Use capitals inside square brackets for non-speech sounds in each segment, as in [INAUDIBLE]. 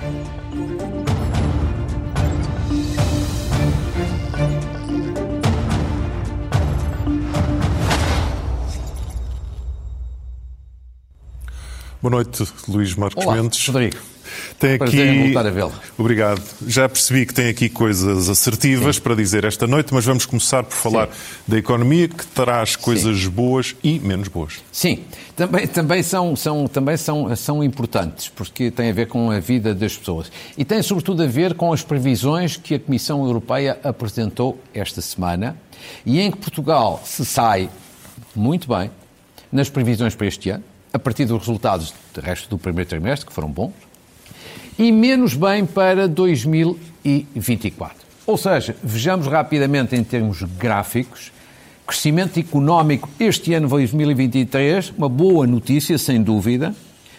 Thank you. Boa noite, Luís Marcos Olá, Mendes. Rodrigo. Tem Prazer aqui... voltar a vê-lo. Obrigado. Já percebi que tem aqui coisas assertivas para dizer esta noite, mas vamos começar por falar da economia que traz coisas boas e menos boas. Sim, também, também, são, são, também são, são importantes, porque têm a ver com a vida das pessoas. E tem sobretudo a ver com as previsões que a Comissão Europeia apresentou esta semana e em que Portugal se sai muito bem nas previsões para este ano, a partir dos resultados do resto do primeiro trimestre, que foram bons, e menos bem para 2024. Ou seja, vejamos rapidamente em termos gráficos, crescimento económico este ano 2023, uma boa notícia, sem dúvida.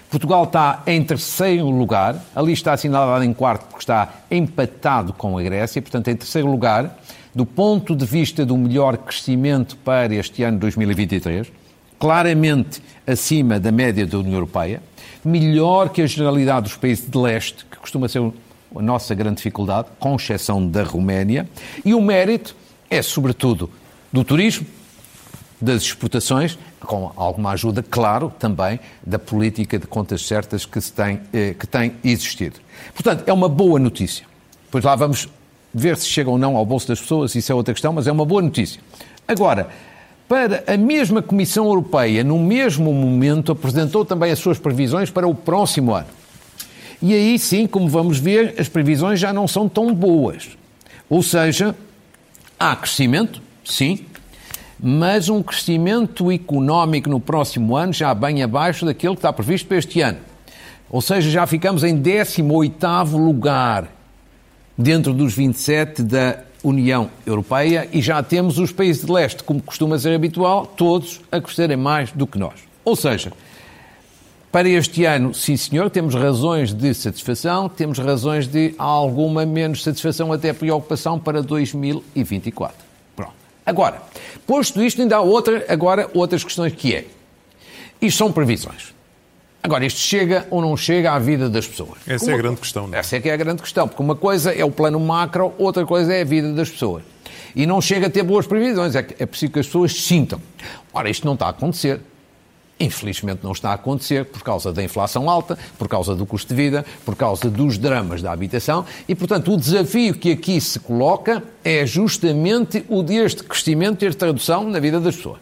Portugal está em terceiro lugar, ali está assinalado em quarto porque está empatado com a Grécia, portanto, em terceiro lugar, do ponto de vista do melhor crescimento para este ano 2023, claramente acima da média da União Europeia melhor que a generalidade dos países de leste, que costuma ser a nossa grande dificuldade, com exceção da Roménia, e o mérito é, sobretudo, do turismo, das exportações, com alguma ajuda, claro, também da política de contas certas que, se tem, eh, que tem existido. Portanto, é uma boa notícia. Pois lá vamos ver se chega ou não ao bolso das pessoas, isso é outra questão, mas é uma boa notícia. Agora, para a mesma Comissão Europeia, no mesmo momento, apresentou também as suas previsões para o próximo ano. E aí sim, como vamos ver, as previsões já não são tão boas. Ou seja, há crescimento, sim, mas um crescimento económico no próximo ano já bem abaixo daquele que está previsto para este ano. Ou seja, já ficamos em 18º lugar dentro dos 27 da União Europeia e já temos os países de leste, como costuma ser habitual, todos a crescerem mais do que nós. Ou seja, para este ano, sim senhor, temos razões de satisfação, temos razões de alguma menos satisfação, até preocupação para 2024. Pronto. Agora, posto isto, ainda há outra, agora outras questões que é. Isto são previsões. Agora, isto chega ou não chega à vida das pessoas? Essa uma... é a grande questão, não é? Essa é que é a grande questão, porque uma coisa é o plano macro, outra coisa é a vida das pessoas. E não chega a ter boas previsões, é, é preciso que as pessoas sintam. Ora, isto não está a acontecer. Infelizmente não está a acontecer por causa da inflação alta, por causa do custo de vida, por causa dos dramas da habitação e, portanto, o desafio que aqui se coloca é justamente o deste crescimento ter tradução na vida das pessoas.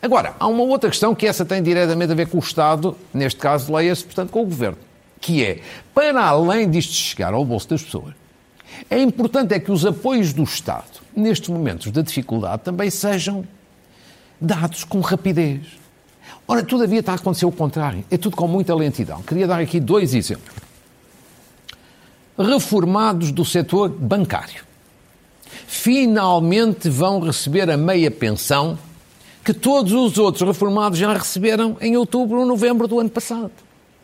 Agora, há uma outra questão que essa tem diretamente a ver com o Estado, neste caso, leia-se, portanto, com o Governo, que é, para além disto chegar ao bolso das pessoas, é importante é que os apoios do Estado, nestes momentos de dificuldade, também sejam dados com rapidez. Ora, todavia está a acontecer o contrário. É tudo com muita lentidão. Queria dar aqui dois exemplos. Reformados do setor bancário. Finalmente vão receber a meia pensão que todos os outros reformados já receberam em outubro ou novembro do ano passado.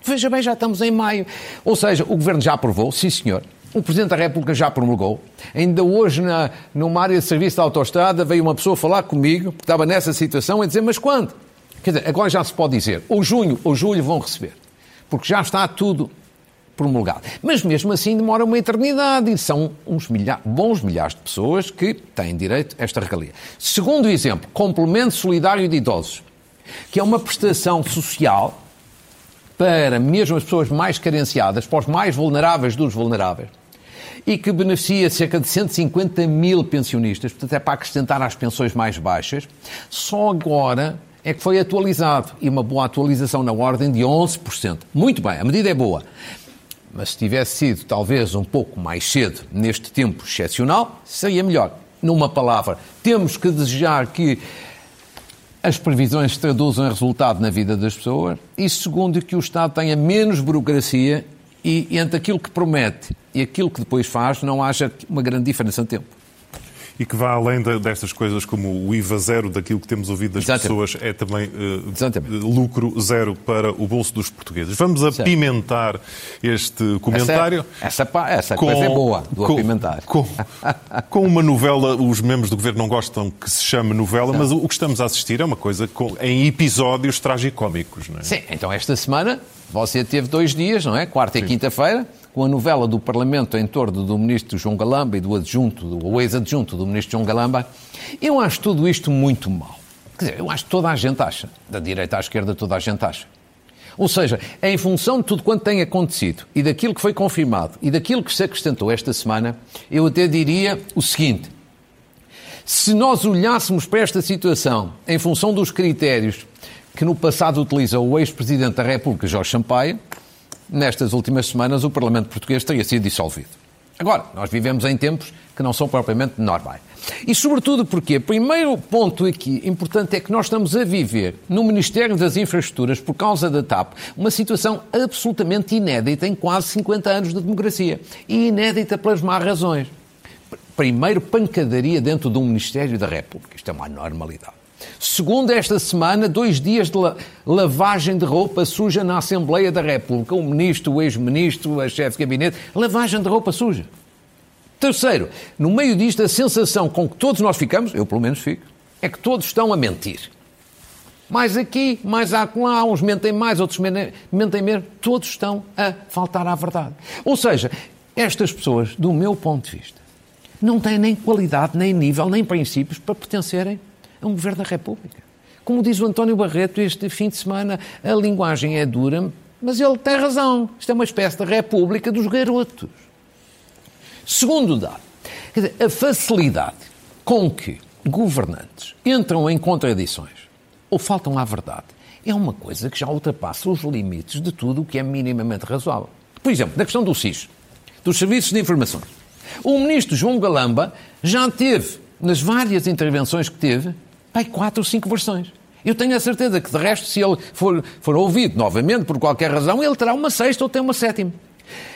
Veja bem, já estamos em maio. Ou seja, o Governo já aprovou, sim senhor. O Presidente da República já promulgou. Ainda hoje, na, numa área de serviço de autoestrada, veio uma pessoa falar comigo, que estava nessa situação, e dizer, mas quando? Quer dizer, agora já se pode dizer, ou junho ou julho vão receber. Porque já está tudo promulgado. Mas mesmo assim demora uma eternidade e são uns milha bons milhares de pessoas que têm direito a esta regalia. Segundo exemplo, complemento solidário de idosos, que é uma prestação social para mesmo as pessoas mais carenciadas, para os mais vulneráveis dos vulneráveis, e que beneficia cerca de 150 mil pensionistas, portanto é para acrescentar às pensões mais baixas, só agora é que foi atualizado, e uma boa atualização na ordem de 11%. Muito bem, a medida é boa. Mas se tivesse sido talvez um pouco mais cedo, neste tempo excepcional, seria melhor. Numa palavra, temos que desejar que as previsões se traduzam em resultado na vida das pessoas e, segundo, que o Estado tenha menos burocracia e entre aquilo que promete e aquilo que depois faz não haja uma grande diferença de tempo e que vá além de, destas coisas como o IVA zero daquilo que temos ouvido das Exatamente. pessoas, é também uh, lucro zero para o bolso dos portugueses. Vamos apimentar este comentário. Essa, essa, essa com, coisa é boa do com, apimentar. Com, [LAUGHS] com, uma novela, os membros do governo não gostam que se chame novela, não. mas o, o, que estamos a assistir é uma coisa com, em episódios tragicómicos. Não é? Sim, então esta semana Você teve dois dias, não é? Quarta Sim. e quinta-feira, com a novela do Parlamento em torno do ministro João Galamba e do adjunto, do ex-adjunto do ministro João Galamba. Eu acho tudo isto muito mal. Quer dizer, eu acho que toda a gente acha. Da direita à esquerda, toda a gente acha. Ou seja, em função de tudo quanto tem acontecido e daquilo que foi confirmado e daquilo que se acrescentou esta semana, eu até diria o seguinte: se nós olhássemos para esta situação em função dos critérios que no passado utilizou o ex-presidente da República, Jorge Sampaio, nestas últimas semanas o Parlamento português teria sido dissolvido. Agora, nós vivemos em tempos que não são propriamente normais. E sobretudo porque, primeiro ponto aqui importante é que nós estamos a viver no Ministério das Infraestruturas, por causa da TAP, uma situação absolutamente inédita em quase 50 anos de democracia. E inédita pelas más razões. Primeiro, pancadaria dentro de um Ministério da República. Isto é uma normalidade. Segundo, esta semana, dois dias de lavagem de roupa suja na Assembleia da República. O ministro, o ex-ministro, a chefe de gabinete, lavagem de roupa suja. Terceiro, no meio disto, a sensação com que todos nós ficamos, eu pelo menos fico, é que todos estão a mentir. Mais aqui, mais lá, uns mentem mais, outros mentem menos, todos estão a faltar à verdade. Ou seja, estas pessoas, do meu ponto de vista, não têm nem qualidade, nem nível, nem princípios para pertencerem a um governo da República. Como diz o António Barreto este fim de semana, a linguagem é dura, mas ele tem razão. Isto é uma espécie de república dos garotos. Segundo dado, dizer, a facilidade com que governantes entram em contradições ou faltam à verdade é uma coisa que já ultrapassa os limites de tudo o que é minimamente razoável. Por exemplo, na questão do SIS, dos Serviços de Informações. O ministro João Galamba já teve, nas várias intervenções que teve, pai, quatro ou cinco versões. Eu tenho a certeza que, de resto, se ele for, for ouvido novamente, por qualquer razão, ele terá uma sexta ou tem uma sétima.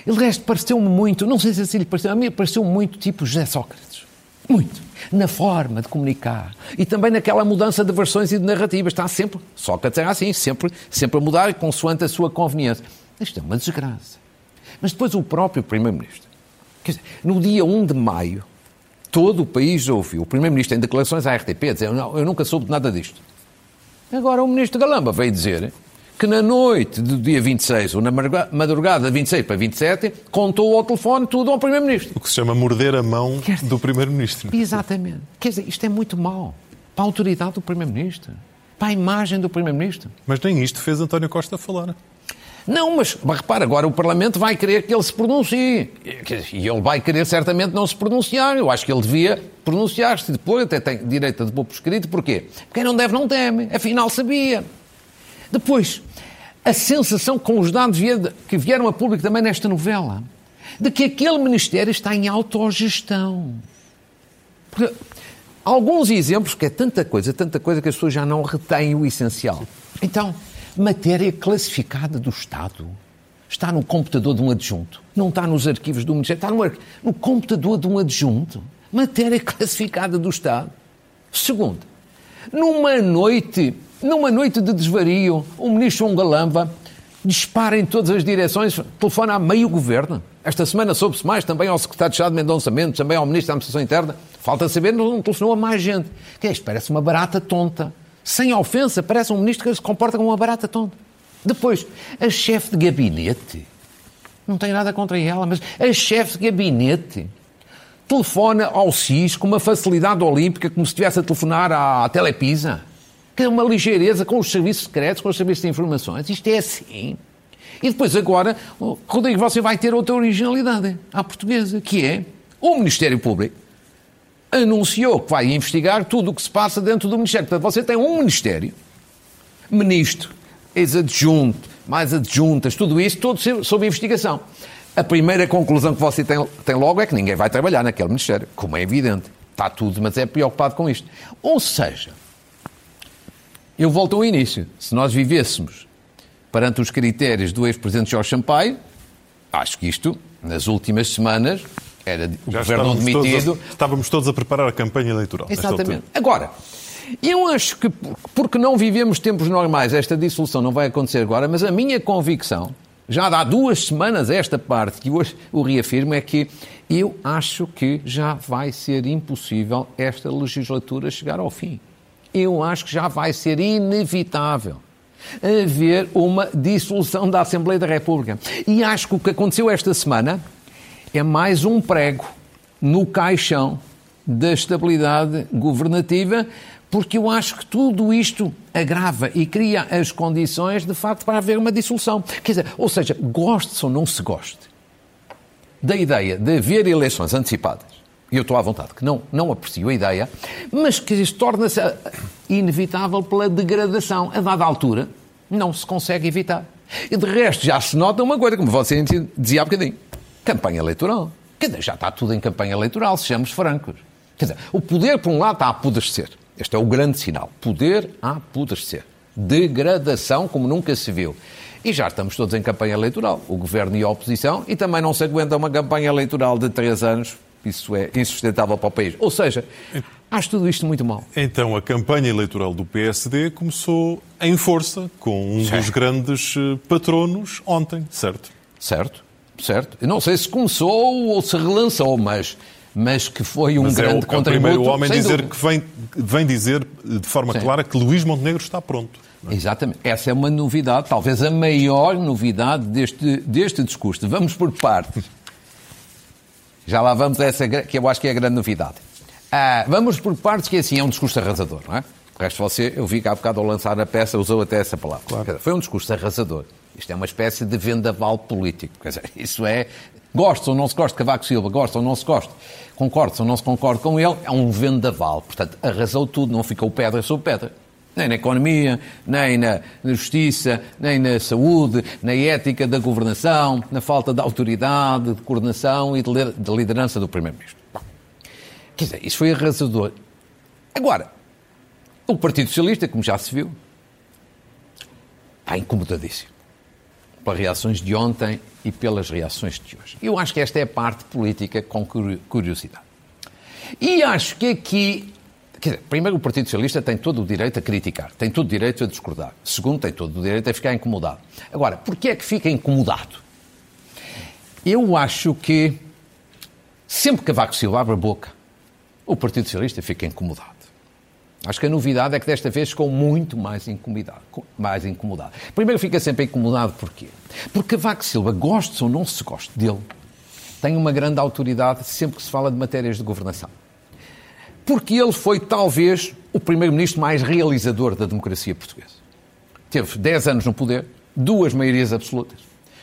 Ele, de resto, pareceu-me muito, não sei se assim lhe pareceu, a mim pareceu muito tipo José Sócrates. Muito. Na forma de comunicar. E também naquela mudança de versões e de narrativas. Está sempre, Sócrates era assim, sempre, sempre a mudar consoante a sua conveniência. Isto é uma desgraça. Mas depois o próprio Primeiro-Ministro. no dia 1 de maio, todo o país ouviu o Primeiro-Ministro em declarações à RTP dizer não, eu nunca soube de nada disto. Agora o Ministro Galamba veio dizer que na noite do dia 26, ou na madrugada de 26 para 27, contou ao telefone tudo ao Primeiro-Ministro. O que se chama morder a mão do Primeiro-Ministro. Exatamente. Quer dizer, isto é muito mau para a autoridade do Primeiro-Ministro, para a imagem do Primeiro-Ministro. Mas nem isto fez António Costa falar. Não, mas, mas repara, agora o Parlamento vai querer que ele se pronuncie. E ele vai querer certamente não se pronunciar. Eu acho que ele devia pronunciar-se depois, até tem direito a depor por escrito. Porquê? Quem não deve não teme. Afinal sabia. Depois, a sensação com os dados que vieram a público também nesta novela, de que aquele Ministério está em autogestão. Porque alguns exemplos, que é tanta coisa, tanta coisa que as pessoas já não retêm o essencial. Então, matéria classificada do Estado. Está no computador de um adjunto. Não está nos arquivos do Ministério, está no, no computador de um adjunto. Matéria classificada do Estado. Segundo, numa noite, numa noite de desvario, o ministro João Galamba dispara em todas as direções, telefona a meio governo. Esta semana soube-se mais também ao secretário de Estado de Mendonça Mendes, também ao ministro da Administração Interna. Falta saber, não telefonou a mais gente. Que é isto? Parece uma barata tonta sem ofensa, parece um ministro que se comporta como uma barata tonta. Depois, a chefe de gabinete, não tem nada contra ela, mas a chefe de gabinete telefona ao SIS com uma facilidade olímpica, como se estivesse a telefonar à Telepisa, que é uma ligeireza com os serviços secretos, com os serviços de informações. Isto é assim. E depois, agora, Rodrigo, você vai ter outra originalidade à portuguesa, que é o Ministério Público anunciou que vai investigar tudo o que se passa dentro do Ministério. Portanto, você tem um Ministério, ministro, ex-adjunto, mais adjuntas, tudo isso, tudo sob investigação. A primeira conclusão que você tem, tem logo é que ninguém vai trabalhar naquele Ministério, como é evidente. Está tudo, mas é preocupado com isto. Ou seja, eu volto ao início. Se nós vivêssemos perante os critérios do ex-presidente Jorge Sampaio, acho que isto, nas últimas semanas, era o Já governo demitido. Todos a, estávamos todos a preparar a campanha eleitoral. Exatamente. Agora, eu acho que, porque não vivemos tempos normais, esta dissolução não vai acontecer agora, mas a minha convicção, já há duas semanas esta parte, que hoje o reafirmo, é que eu acho que já vai ser impossível esta legislatura chegar ao fim. Eu acho que já vai ser inevitável haver uma dissolução da Assembleia da República. E acho que o que aconteceu esta semana é mais um prego no caixão da estabilidade governativa, porque eu acho que tudo isto agrava e cria as condições, de facto, para haver uma dissolução. Quer dizer, ou seja, goste ou não se goste da ideia de haver eleições antecipadas, e eu estou à vontade que não, não aprecio a ideia, mas que isto torna-se inevitável pela degradação. A dada altura, não se consegue evitar. E de resto, já se nota uma coisa, como você dizia há bocadinho: campanha eleitoral. Quer dizer, já está tudo em campanha eleitoral, sejamos francos. Quer dizer, o poder, por um lado, está a apodrecer. Este é o grande sinal. Poder a apodrecer. Degradação como nunca se viu. E já estamos todos em campanha eleitoral, o governo e a oposição, e também não se aguenta uma campanha eleitoral de três anos. Isso é insustentável para o país. Ou seja, acho tudo isto muito mal. Então, a campanha eleitoral do PSD começou em força, com um dos grandes eh, patronos ontem, certo? Certo, certo. Eu não sei se começou ou se relançou, mas mas que foi um mas grande é o, contributo. É o primeiro homem dizer que vem, vem dizer de forma Sim. clara que Luís Montenegro está pronto. É? Exatamente. Essa é uma novidade, talvez a maior novidade deste, deste discurso. Vamos por partes. Já lá vamos a essa que eu acho que é a grande novidade. Ah, vamos por partes, que assim é um discurso arrasador, não é? O resto você, eu vi que há bocado ao lançar a peça, usou até essa palavra. Claro. Foi um discurso arrasador. Isto é uma espécie de vendaval político. Quer dizer, isso é. Gosta ou não se gosta de Cavaco Silva, gosta ou não se gosta, concorda ou não se concorda com ele, é um vendaval. Portanto, arrasou tudo, não ficou pedra sobre pedra nem na economia, nem na justiça, nem na saúde, na ética da governação, na falta de autoridade, de coordenação e de liderança do Primeiro-Ministro. Quer dizer, isso foi arrasador. Agora, o Partido Socialista, como já se viu, está incomodadíssimo pelas reações de ontem e pelas reações de hoje. Eu acho que esta é a parte política com curiosidade. E acho que aqui Quer dizer, primeiro, o Partido Socialista tem todo o direito a criticar, tem todo o direito a discordar. Segundo, tem todo o direito a ficar incomodado. Agora, porquê é que fica incomodado? Eu acho que sempre que Cavaco Silva abre a boca, o Partido Socialista fica incomodado. Acho que a novidade é que desta vez ficou muito mais incomodado. Mais incomodado. Primeiro fica sempre incomodado porquê? Porque Cavaco Silva, goste ou não se goste dele, tem uma grande autoridade sempre que se fala de matérias de governação porque ele foi talvez o primeiro-ministro mais realizador da democracia portuguesa. Teve 10 anos no poder, duas maiorias absolutas.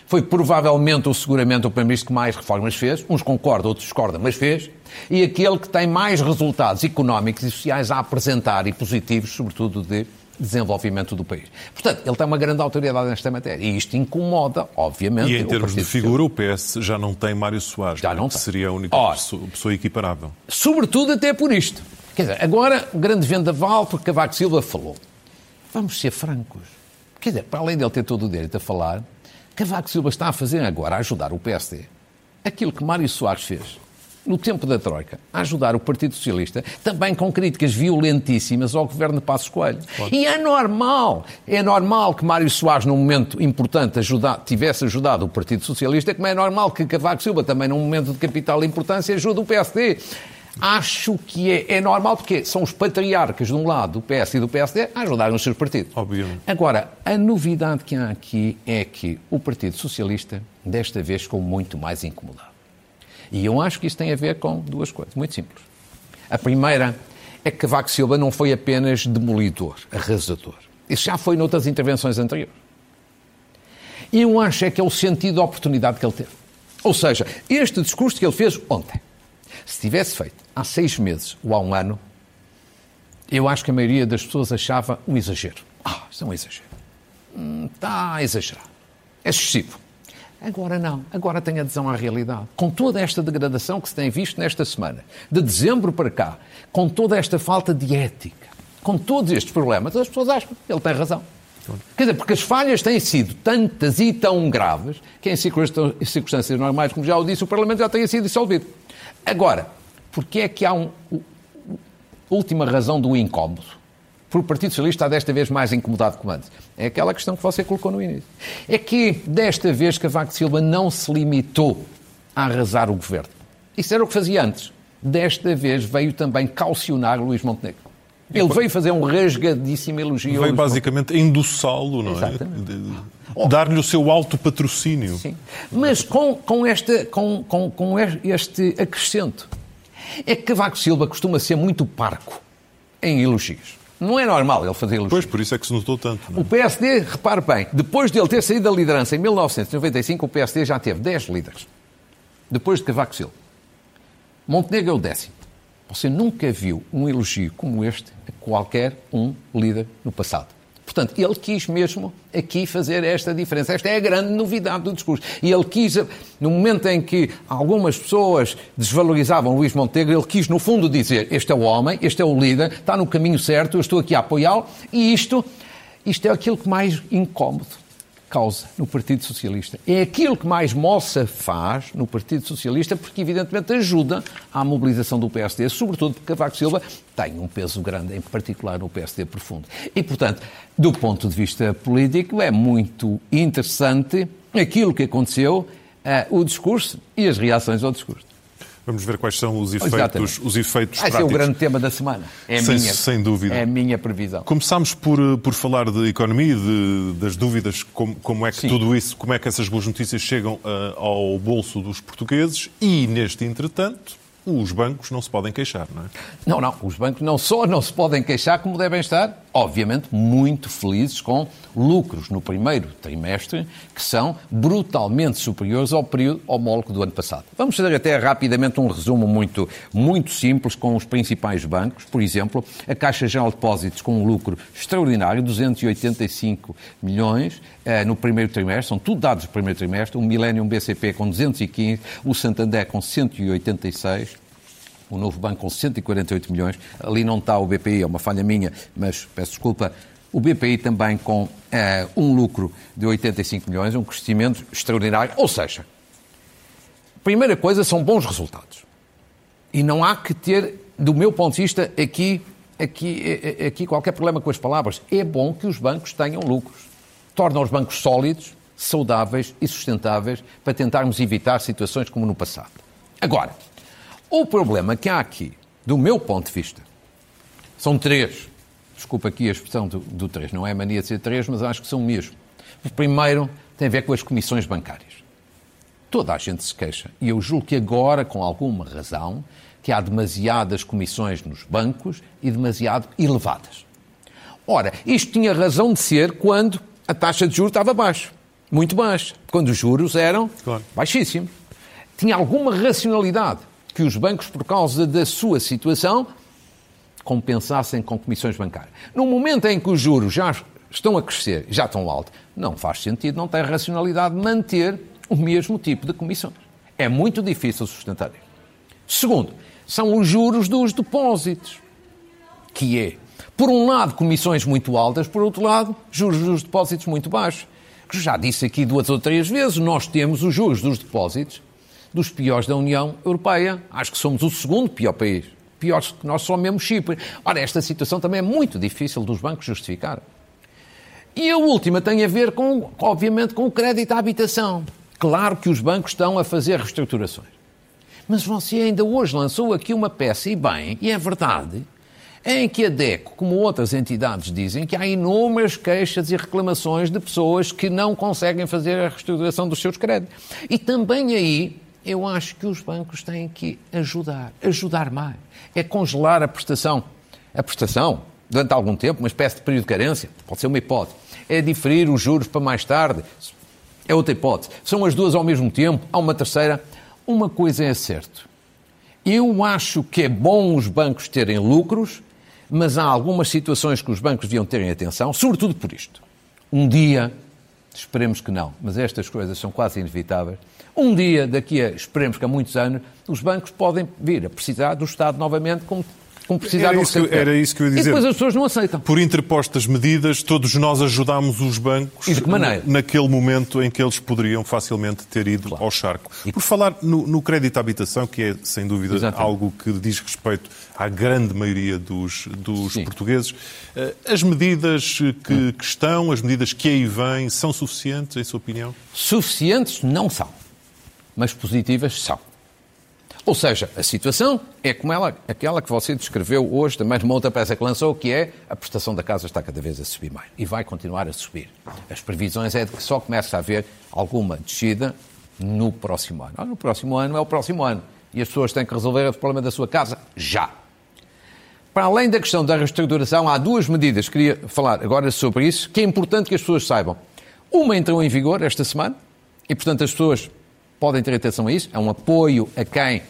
Foi provavelmente ou seguramente o primeiro-ministro que mais reformas fez, uns concordam, outros discordam, mas fez, e aquele que tem mais resultados económicos e sociais a apresentar e positivos, sobretudo de desenvolvimento do país. Portanto, ele tem uma grande autoridade nesta matéria e isto incomoda, obviamente. E em termos de figura, o PS já não tem Mário Soares, já não, que seria a única Ora, pessoa, pessoa equiparável. Sobretudo até por isto. Quer dizer, agora, grande vendaval, porque Cavaco Silva falou. Vamos ser francos. Quer dizer, para além dele ter todo o direito a falar, Cavaco Silva está a fazer agora, a ajudar o PSD, aquilo que Mário Soares fez no tempo da Troika, a ajudar o Partido Socialista, também com críticas violentíssimas ao governo de Passos Coelho. Pode. E é normal, é normal que Mário Soares, num momento importante, ajuda, tivesse ajudado o Partido Socialista, como é normal que Cavaco Silva, também num momento de capital importância, ajude o PSD. Acho que é, é, normal, porque são os patriarcas de um lado, do PS e do PSD, a ajudarem os seus partidos. Obviamente. Agora, a novidade que há aqui é que o Partido Socialista, desta vez, ficou muito mais incomodado. E eu acho que isso tem a ver com duas coisas, muito simples. A primeira é que Cavaco Silva não foi apenas demolidor, arrasador. Isso já foi noutras intervenções anteriores. E eu acho é que é o sentido da oportunidade que ele teve. Ou seja, este discurso que ele fez ontem, se tivesse feito há seis meses ou há um ano, eu acho que a maioria das pessoas achava um exagero. Ah, isso é um exagero. Hum, está a exagerar. É excessivo. Agora não, agora tem adesão à realidade. Com toda esta degradação que se tem visto nesta semana, de dezembro para cá, com toda esta falta de ética, com todos estes problemas, as pessoas acham que ele tem razão. Quer dizer, porque as falhas têm sido tantas e tão graves que em circunstâncias normais, como já o disse, o Parlamento já tenha sido dissolvido. Agora, porque é que há uma última razão do incómodo? Porque o Partido Socialista está desta vez mais incomodado que antes. É aquela questão que você colocou no início. É que desta vez Cavaco Silva não se limitou a arrasar o governo. Isso era o que fazia antes. Desta vez veio também calcionar Luís Montenegro. Ele veio fazer um rasgadíssimo elogio. Veio basicamente endossá-lo, não é? Exatamente. é? Dar-lhe o seu alto patrocínio. Sim. Mas com, com, esta, com, com, com este acrescento. É que Cavaco Silva costuma ser muito parco em elogios. Não é normal ele fazer elogios. Pois, por isso é que se notou tanto. É? O PSD, repare bem, depois de ele ter saído da liderança em 1995, o PSD já teve 10 líderes. Depois de Cavaco Silva. Montenegro é o décimo. Você nunca viu um elogio como este a qualquer um líder no passado. Portanto, ele quis mesmo aqui fazer esta diferença. Esta é a grande novidade do discurso. E ele quis, no momento em que algumas pessoas desvalorizavam Luís Montenegro, ele quis, no fundo, dizer: este é o homem, este é o líder, está no caminho certo, eu estou aqui a apoiá-lo, e isto, isto é aquilo que mais incómodo causa no Partido Socialista. É aquilo que mais moça faz no Partido Socialista, porque evidentemente ajuda à mobilização do PSD, sobretudo porque Cavaco Silva tem um peso grande, em particular no PSD profundo. E, portanto, do ponto de vista político, é muito interessante aquilo que aconteceu, uh, o discurso e as reações ao discurso. Vamos ver quais são os efeitos, os efeitos Esse práticos. é o grande tema da semana. É sem, minha, sem dúvida. É a minha previsão. Começámos por, por falar de economia, de, das dúvidas, como, como é que Sim. tudo isso, como é que essas boas notícias chegam uh, ao bolso dos portugueses e, neste entretanto, os bancos não se podem queixar, não é? Não, não. Os bancos não só não se podem queixar, como devem estar, obviamente, muito felizes com lucros no primeiro trimestre que são brutalmente superiores ao período homólogo do ano passado. Vamos fazer até rapidamente um resumo muito, muito simples com os principais bancos. Por exemplo, a Caixa Geral de Depósitos com um lucro extraordinário, 285 milhões eh, no primeiro trimestre, são tudo dados do primeiro trimestre, o Millennium BCP com 215, o Santander com 186, o novo banco com 148 milhões, ali não está o BPI, é uma falha minha, mas peço desculpa, o BPI também com uh, um lucro de 85 milhões, um crescimento extraordinário. Ou seja, primeira coisa, são bons resultados. E não há que ter, do meu ponto de vista, aqui, aqui, eh, eh, aqui qualquer problema com as palavras. É bom que os bancos tenham lucros. Torna os bancos sólidos, saudáveis e sustentáveis para tentarmos evitar situações como no passado. Agora, o problema que há aqui, do meu ponto de vista, são três. Desculpa aqui a expressão do, do três, não é mania de ser três, mas acho que são mesmo. O primeiro tem a ver com as comissões bancárias. Toda a gente se queixa, e eu julgo que agora, com alguma razão, que há demasiadas comissões nos bancos e demasiado elevadas. Ora, isto tinha razão de ser quando a taxa de juros estava baixa, muito baixa, quando os juros eram claro. baixíssimos. Tinha alguma racionalidade que os bancos, por causa da sua situação, compensassem com comissões bancárias. No momento em que os juros já estão a crescer, já estão altos, não faz sentido, não tem racionalidade manter o mesmo tipo de comissões. É muito difícil sustentar isso. Segundo, são os juros dos depósitos, que é, por um lado, comissões muito altas, por outro lado, juros dos depósitos muito baixos. Já disse aqui duas ou três vezes, nós temos os juros dos depósitos dos piores da União Europeia. Acho que somos o segundo pior país. Piores que nós só mesmo Chipre. Ora, esta situação também é muito difícil dos bancos justificar. E a última tem a ver com, obviamente, com o crédito à habitação. Claro que os bancos estão a fazer reestruturações. Mas você ainda hoje lançou aqui uma peça, e bem, e é verdade, em que a DECO, como outras entidades dizem, que há inúmeras queixas e reclamações de pessoas que não conseguem fazer a reestruturação dos seus créditos. E também aí eu acho que os bancos têm que ajudar, ajudar mais. É congelar a prestação. A prestação, durante algum tempo, uma espécie de período de carência, pode ser uma hipótese. É diferir os juros para mais tarde, é outra hipótese. São as duas ao mesmo tempo, há uma terceira. Uma coisa é certo. Eu acho que é bom os bancos terem lucros, mas há algumas situações que os bancos deviam terem atenção, sobretudo por isto. Um dia, esperemos que não, mas estas coisas são quase inevitáveis um dia, daqui a, esperemos que há muitos anos, os bancos podem vir a precisar do Estado novamente como como precisar era, isso que, era isso que eu ia dizer. E depois as pessoas não aceitam. Por interpostas medidas, todos nós ajudámos os bancos naquele momento em que eles poderiam facilmente ter ido claro. ao charco. E... Por falar no, no, crédito à habitação, que é sem dúvida Exatamente. algo que diz respeito à grande maioria dos, dos portugueses, eh, as medidas que, hum. que estão, as medidas que aí vêm, são suficientes, em sua opinião? Suficientes não são mas positivas são. Ou seja, a situação é como ela, aquela que você descreveu hoje, também numa outra peça que lançou, que é a prestação da casa está cada vez a subir mais e vai continuar a subir. As previsões é de que só começa a haver alguma descida no próximo ano. Ah, no próximo ano é o próximo ano. E as pessoas têm que resolver o problema da sua casa já. Para além da questão da reestruturação, há duas medidas, queria falar agora sobre isso, que é importante que as pessoas saibam. Uma entrou em vigor esta semana, e portanto as pessoas podem ter atenção a isso, é um apoio a quem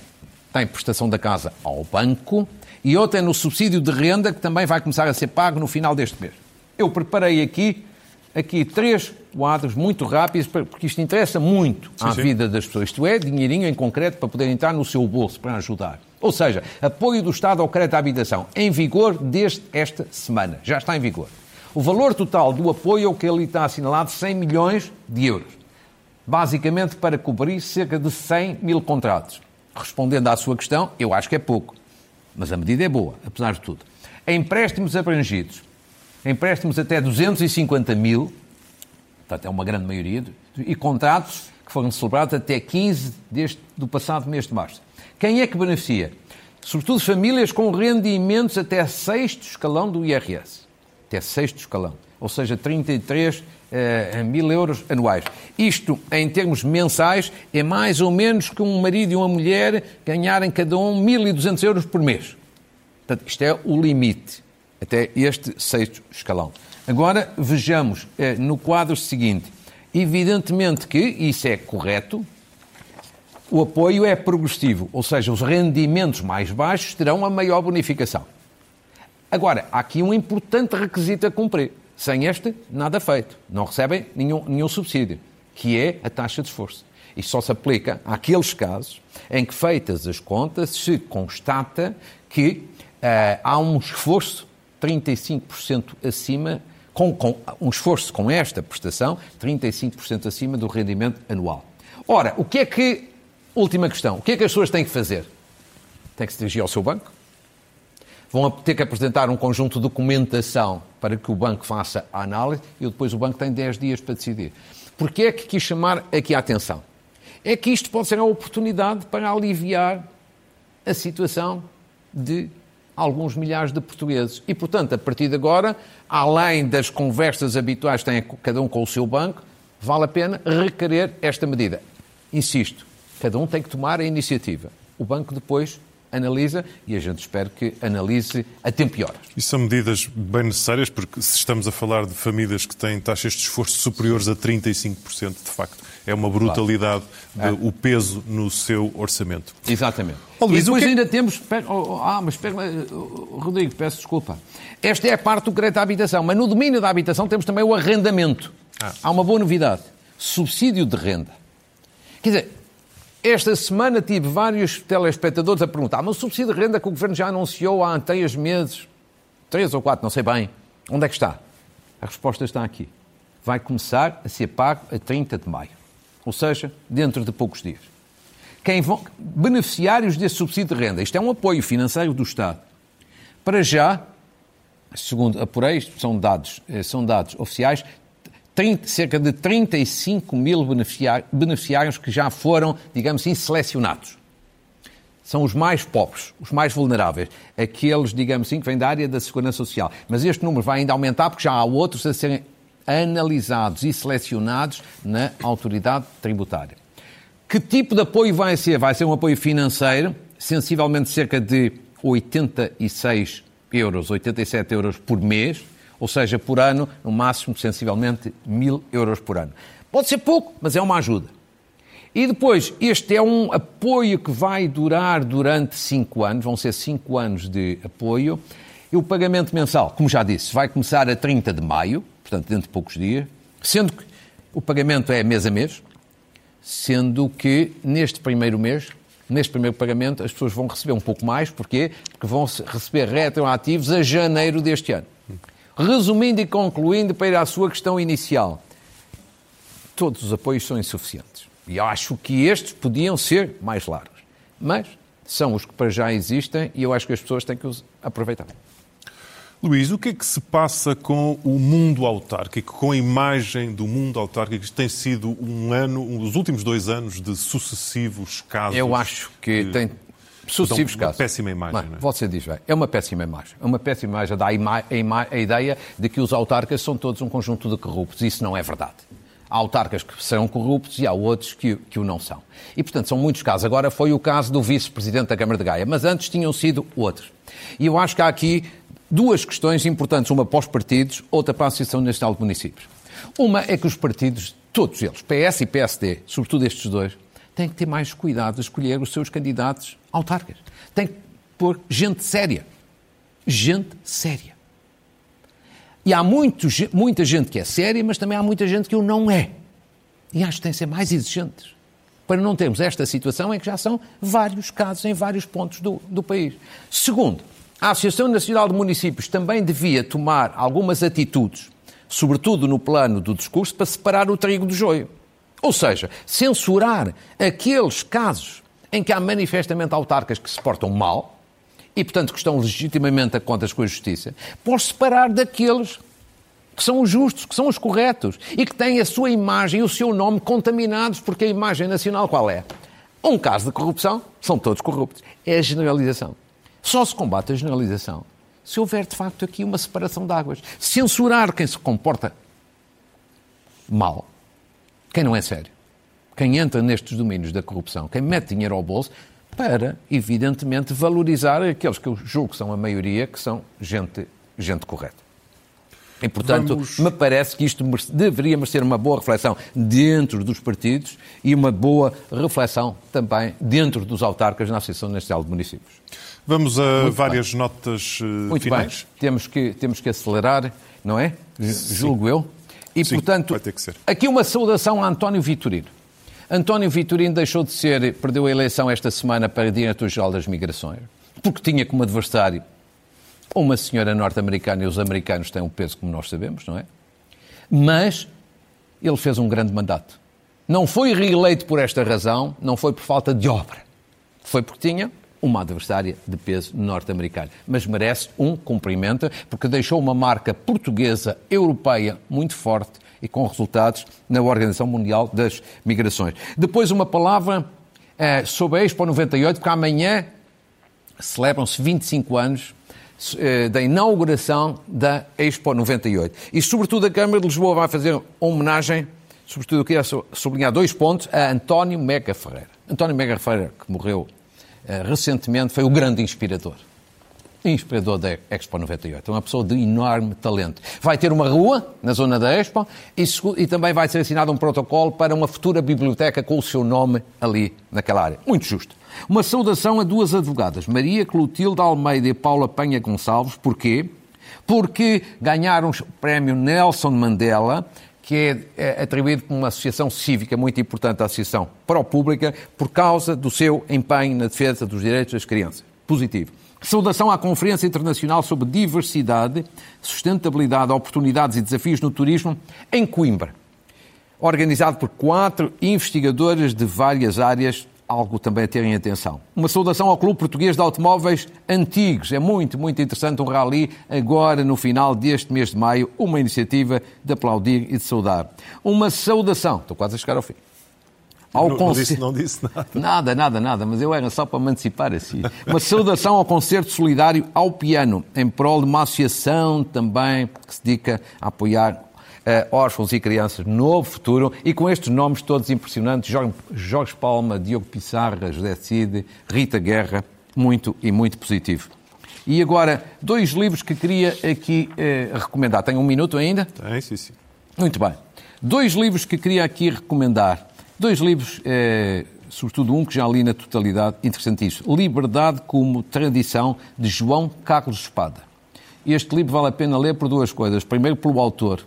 tem prestação da casa ao banco e outra é no subsídio de renda que também vai começar a ser pago no final deste mês. Eu preparei aqui, aqui três quadros muito rápidos, porque isto interessa muito sim, à sim. vida das pessoas. Isto é, dinheirinho em concreto para poder entrar no seu bolso, para ajudar. Ou seja, apoio do Estado ao crédito à habitação, em vigor desde esta semana. Já está em vigor. O valor total do apoio é o que ali está assinalado, 100 milhões de euros. Basicamente para cobrir cerca de 100 mil contratos respondendo à sua questão, eu acho que é pouco. Mas a medida é boa, apesar de tudo. Empréstimos abrangidos. Empréstimos até 250 mil, portanto é uma grande maioria, e contratos que foram celebrados até 15 deste, do passado mês de março. Quem é que beneficia? Sobretudo famílias com rendimentos até sexto escalão do IRS. Até sexto escalão. Ou seja, 33 uh, mil euros anuais. Isto, em termos mensais, é mais ou menos que um marido e uma mulher ganharem cada um 1.200 euros por mês. Portanto, isto é o limite, até este sexto escalão. Agora, vejamos uh, no quadro seguinte. Evidentemente que isso é correto, o apoio é progressivo, ou seja, os rendimentos mais baixos terão a maior bonificação. Agora, há aqui um importante requisito a cumprir. Sem este, nada feito. Não recebem nenhum, nenhum subsídio, que é a taxa de esforço. E só se aplica àqueles casos em que, feitas as contas, se constata que uh, há um esforço 35% acima, com, com, um esforço com esta prestação, 35% acima do rendimento anual. Ora, o que é que, última questão, o que é que as pessoas têm que fazer? Têm que se dirigir ao seu banco, vão ter que apresentar um conjunto de documentação para que o banco faça a análise e depois o banco tem 10 dias para decidir. Porquê é que quis chamar aqui a atenção? É que isto pode ser a oportunidade para aliviar a situação de alguns milhares de portugueses. E, portanto, a partir de agora, além das conversas habituais que tem cada um com o seu banco, vale a pena requerer esta medida. Insisto, cada um tem que tomar a iniciativa. O banco depois analisa e a gente espera que analise a tempo e horas. E são medidas bem necessárias, porque se estamos a falar de famílias que têm taxas de esforço superiores a 35%, de facto, é uma brutalidade claro. é. o peso no seu orçamento. Exatamente. Oh, Luís, e depois que... ainda temos. Oh, oh, ah, mas espera, Rodrigo, peço desculpa. Esta é a parte do crédito à habitação, mas no domínio da habitação temos também o arrendamento. Ah. Há uma boa novidade: subsídio de renda. Quer dizer, esta semana tive vários telespectadores a perguntar, mas o subsídio de renda que o Governo já anunciou há três meses, três ou quatro, não sei bem, onde é que está? A resposta está aqui. Vai começar a ser pago a 30 de maio, ou seja, dentro de poucos dias. Quem vão, beneficiários desse subsídio de renda, isto é um apoio financeiro do Estado. Para já, segundo apurei, são dados, eh, são dados oficiais, 30, cerca de 35 mil beneficiários que já foram, digamos assim, selecionados. São os mais pobres, os mais vulneráveis, aqueles, digamos assim, que vêm da área da segurança social. Mas este número vai ainda aumentar porque já há outros a serem analisados e selecionados na autoridade tributária. Que tipo de apoio vai ser? Vai ser um apoio financeiro, sensivelmente cerca de 86 euros, 87 euros por mês, ou seja, por ano, no máximo, sensivelmente, mil euros por ano. Pode ser pouco, mas é uma ajuda. E depois, este é um apoio que vai durar durante cinco anos, vão ser cinco anos de apoio. E o pagamento mensal, como já disse, vai começar a 30 de maio, portanto, dentro de poucos dias, sendo que o pagamento é mês a mês, sendo que neste primeiro mês, neste primeiro pagamento, as pessoas vão receber um pouco mais, porquê? Porque vão receber retroativos a janeiro deste ano. Resumindo e concluindo, para ir à sua questão inicial, todos os apoios são insuficientes. E eu acho que estes podiam ser mais largos. Mas são os que para já existem e eu acho que as pessoas têm que os aproveitar. Luís, o que é que se passa com o mundo autárquico, com a imagem do mundo autárquico? Isto tem sido um ano, um dos últimos dois anos de sucessivos casos. Eu acho que de... tem, Sucessivos então, casos. Uma péssima imagem. Não é? Você diz bem, é uma péssima imagem. É uma péssima imagem, dá a, ideia de que os autarcas são todos um conjunto de corruptos. Isso não é verdade. Há autarcas que são corruptos e há outros que, que o não são. E, portanto, são muitos casos. Agora foi o caso do vice-presidente da Câmara de Gaia, mas antes tinham sido outros. E eu acho que há aqui duas questões importantes, uma para os partidos, outra para a Associação Nacional de Municípios. Uma é que os partidos, todos eles, PS e PSD, sobretudo estes dois, têm que ter mais cuidado de escolher os seus candidatos autarcas. Tem que pôr gente séria. Gente séria. E há muito, muita gente que é séria, mas também há muita gente que o não é. E acho que tem que ser mais exigentes. Para não termos esta situação em que já são vários casos em vários pontos do, do país. Segundo, a Associação Nacional de Municípios também devia tomar algumas atitudes, sobretudo no plano do discurso, para separar o trigo do joio. Ou seja, censurar aqueles casos em que há manifestamente autarcas que se portam mal, e, portanto, que estão legitimamente a contas com a justiça, por separar daqueles que são os justos, que são os corretos e que têm a sua imagem e o seu nome contaminados, porque a imagem nacional qual é? Um caso de corrupção, são todos corruptos. É a generalização. Só se combate a generalização se houver, de facto, aqui uma separação de águas. Censurar quem se comporta mal, quem não é sério, quem entra nestes domínios da corrupção, quem mete dinheiro ao bolso, para, evidentemente, valorizar aqueles que eu julgo que são a maioria, que são gente, gente correta. E, portanto, Vamos... me parece que isto deveria merecer uma boa reflexão dentro dos partidos e uma boa reflexão também dentro dos autarcas na Associação Nacional de Municípios. Vamos a Muito várias bem. notas uh, Muito finais. Bem. Temos que, temos que acelerar, não é? Sim. Julgo eu. E, Sim, portanto, aqui uma saudação a António Vitorino. António Vitorino deixou de ser, perdeu a eleição esta semana para diretor-geral das migrações, porque tinha como adversário uma senhora norte-americana e os americanos têm um peso, como nós sabemos, não é? Mas ele fez um grande mandato. Não foi reeleito por esta razão, não foi por falta de obra. Foi porque tinha uma adversária de peso norte-americano. Mas merece um cumprimento, porque deixou uma marca portuguesa, europeia, muito forte e com resultados na Organização Mundial das Migrações. Depois, uma palavra eh, sobre a Expo 98, porque amanhã celebram-se 25 anos eh, da inauguração da Expo 98. E, sobretudo, a Câmara de Lisboa vai fazer homenagem, sobretudo, eu queria sublinhar dois pontos, a António Mega Ferreira. António Mega Ferreira, que morreu recentemente, foi o grande inspirador inspirador da Expo 98. É uma pessoa de enorme talento. Vai ter uma rua na zona da Expo e, e, também vai ser assinado um protocolo para uma futura biblioteca com o seu nome ali naquela área. Muito justo. Uma saudação a duas advogadas, Maria Clotilde Almeida e Paula Penha Gonçalves. Porquê? Porque ganharam o prémio Nelson Mandela que é, é atribuído por uma associação cívica muito importante, a Associação Pró-Pública, por causa do seu empenho na defesa dos direitos das crianças. Positivo. Saudação à Conferência Internacional sobre Diversidade, Sustentabilidade, Oportunidades e Desafios no Turismo, em Coimbra. Organizado por quatro investigadores de várias áreas, algo também a terem atenção. Uma saudação ao Clube Português de Automóveis Antigos. É muito, muito interessante um rally agora no final deste mês de maio, uma iniciativa de aplaudir e de saudar. Uma saudação, estou quase a chegar ao fim, ao não, concer... disse, não disse nada. Nada, nada, nada, mas eu era só para me antecipar assim. Uma saudação ao concerto solidário ao piano, em prol de uma associação também que se dedica a apoiar uh, órfãos e crianças Novo Futuro, e com estes nomes todos impressionantes, Jorge, Palma, Diogo Pissarra, José Cid, Rita Guerra, muito e muito positivo. E agora, dois livros que queria aqui uh, recomendar. Tem um minuto ainda? Tem, sim, sim. Muito bem. Dois livros que queria aqui recomendar. Dois livros, eh, sobretudo um que já li na totalidade, interessantíssimo. Liberdade como Tradição, de João Carlos Espada. Este livro vale a pena ler por duas coisas. Primeiro, pelo autor,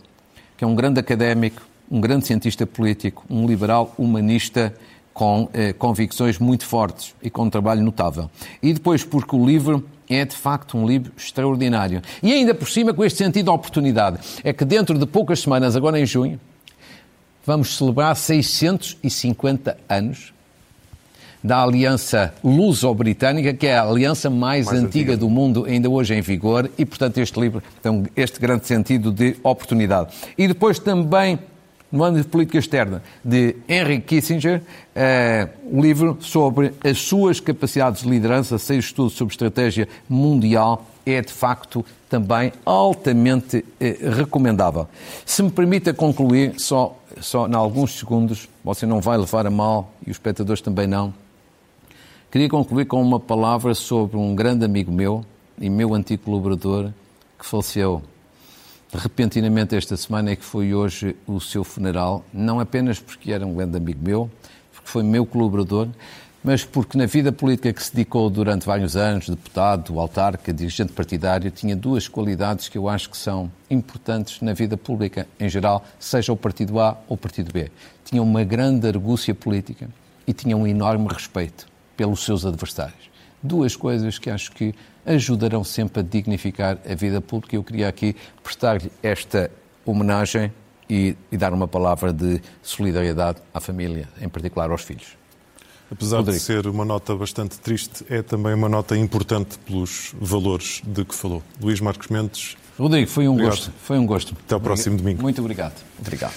que é um grande académico, um grande cientista político, um liberal humanista com eh, convicções muito fortes e com um trabalho notável. E depois, porque o livro é de facto um livro extraordinário. E ainda por cima, com este sentido de oportunidade. É que dentro de poucas semanas, agora em junho, vamos celebrar 650 anos da Aliança Luso-Britânica, que é a aliança mais, mais antiga, antiga, do mundo, ainda hoje em vigor, e, portanto, este livro tem este grande sentido de oportunidade. E depois também no ano de política externa, de Henry Kissinger, eh, o livro sobre as suas capacidades de liderança, seis estudos sobre estratégia mundial, é de facto também altamente eh, recomendável. Se me permita concluir, só, só em alguns segundos, você não vai levar a mal e os espectadores também não. Queria concluir com uma palavra sobre um grande amigo meu e meu antigo colaborador que faleceu repentinamente esta semana e que foi hoje o seu funeral, não apenas porque era um grande amigo meu, porque foi meu colaborador, mas porque na vida política que se dedicou durante vários anos, deputado, autarca, dirigente partidário, tinha duas qualidades que eu acho que são importantes na vida pública em geral, seja o partido A ou o partido B. Tinha uma grande argúcia política e tinha um enorme respeito pelos seus adversários. Duas coisas que acho que ajudarão sempre a dignificar a vida pública. Eu queria aqui prestar-lhe esta homenagem e, e, dar uma palavra de solidariedade à família, em particular aos filhos. Apesar Rodrigo. de ser uma nota bastante triste, é também uma nota importante pelos valores de que falou. Luís Marcos Mendes. Rodrigo, foi um obrigado. gosto. Foi um gosto. Até ao próximo domingo. Muito obrigado. Obrigado.